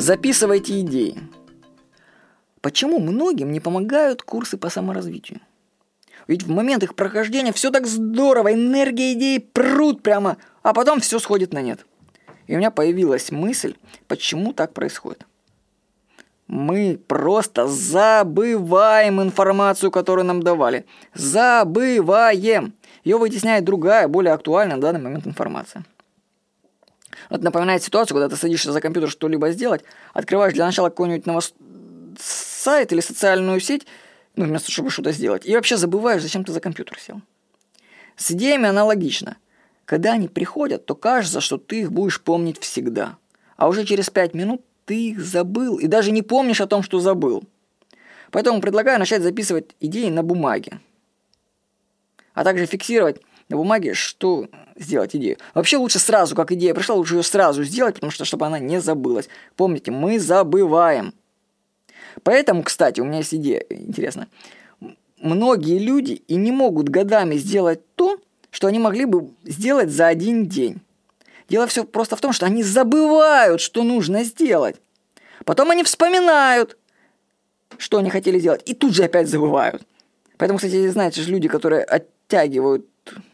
Записывайте идеи. Почему многим не помогают курсы по саморазвитию? Ведь в момент их прохождения все так здорово, энергия идеи прут прямо, а потом все сходит на нет. И у меня появилась мысль, почему так происходит. Мы просто забываем информацию, которую нам давали. Забываем. Ее вытесняет другая, более актуальная на данный момент информация. Вот напоминает ситуацию, когда ты садишься за компьютер что-либо сделать, открываешь для начала какой-нибудь новост... сайт или социальную сеть, ну, вместо чтобы что-то сделать, и вообще забываешь, зачем ты за компьютер сел. С идеями аналогично. Когда они приходят, то кажется, что ты их будешь помнить всегда. А уже через пять минут ты их забыл и даже не помнишь о том, что забыл. Поэтому предлагаю начать записывать идеи на бумаге. А также фиксировать на бумаге, что сделать идею. Вообще лучше сразу, как идея пришла, лучше ее сразу сделать, потому что чтобы она не забылась. Помните, мы забываем. Поэтому, кстати, у меня есть идея интересная. Многие люди и не могут годами сделать то, что они могли бы сделать за один день. Дело все просто в том, что они забывают, что нужно сделать. Потом они вспоминают, что они хотели сделать, и тут же опять забывают. Поэтому, кстати, знаете люди, которые оттягивают,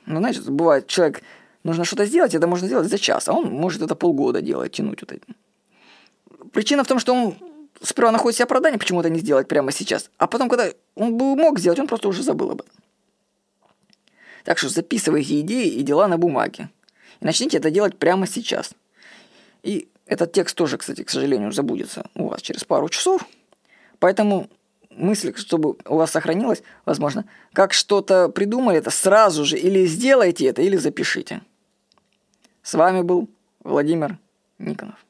ну, знаете, бывает, человек, нужно что-то сделать, это можно сделать за час, а он может это полгода делать, тянуть вот это. Причина в том, что он сперва находит себе оправдание, почему это не сделать прямо сейчас, а потом, когда он бы мог сделать, он просто уже забыл об этом. Так что записывайте идеи и дела на бумаге. И начните это делать прямо сейчас. И этот текст тоже, кстати, к сожалению, забудется у вас через пару часов. Поэтому мысль, чтобы у вас сохранилась, возможно, как что-то придумали, это сразу же или сделайте это, или запишите. С вами был Владимир Никонов.